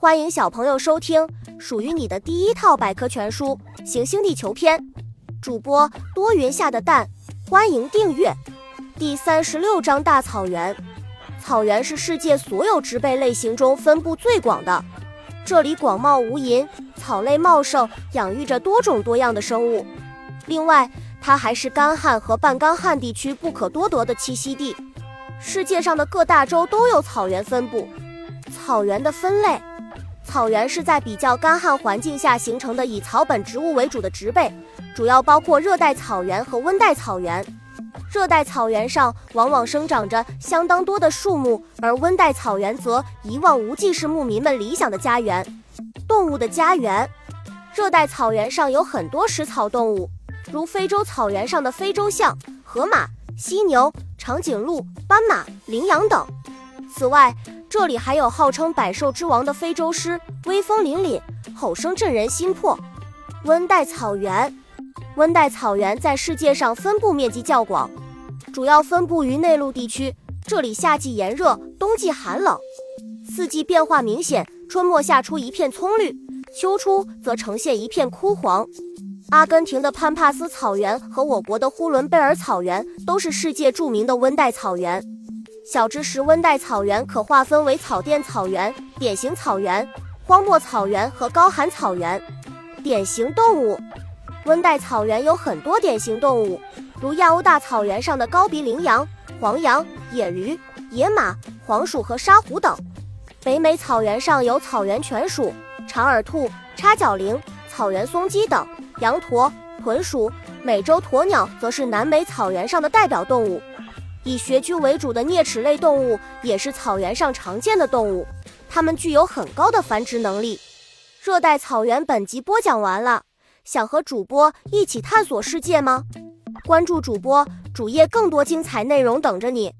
欢迎小朋友收听属于你的第一套百科全书《行星地球篇》，主播多云下的蛋，欢迎订阅。第三十六章大草原。草原是世界所有植被类型中分布最广的，这里广袤无垠，草类茂盛，养育着多种多样的生物。另外，它还是干旱和半干旱地区不可多得的栖息地。世界上的各大洲都有草原分布。草原的分类。草原是在比较干旱环境下形成的以草本植物为主的植被，主要包括热带草原和温带草原。热带草原上往往生长着相当多的树木，而温带草原则一望无际，是牧民们理想的家园。动物的家园，热带草原上有很多食草动物，如非洲草原上的非洲象、河马、犀牛、长颈鹿、斑马、羚羊等。此外，这里还有号称百兽之王的非洲狮，威风凛凛，吼声震人心魄。温带草原，温带草原在世界上分布面积较广，主要分布于内陆地区。这里夏季炎热，冬季寒冷，四季变化明显。春末夏初一片葱绿，秋初则呈现一片枯黄。阿根廷的潘帕斯草原和我国的呼伦贝尔草原都是世界著名的温带草原。小知识：温带草原可划分为草甸草原、典型草原、荒漠草原和高寒草原。典型动物：温带草原有很多典型动物，如亚欧大草原上的高鼻羚羊、黄羊、野驴、野马、黄鼠和沙狐等；北美草原上有草原犬鼠、长耳兔、叉角羚、草原松鸡等；羊驼、豚鼠、美洲鸵鸟则是南美草原上的代表动物。以穴居为主的啮齿类动物也是草原上常见的动物，它们具有很高的繁殖能力。热带草原本集播讲完了，想和主播一起探索世界吗？关注主播主页，更多精彩内容等着你。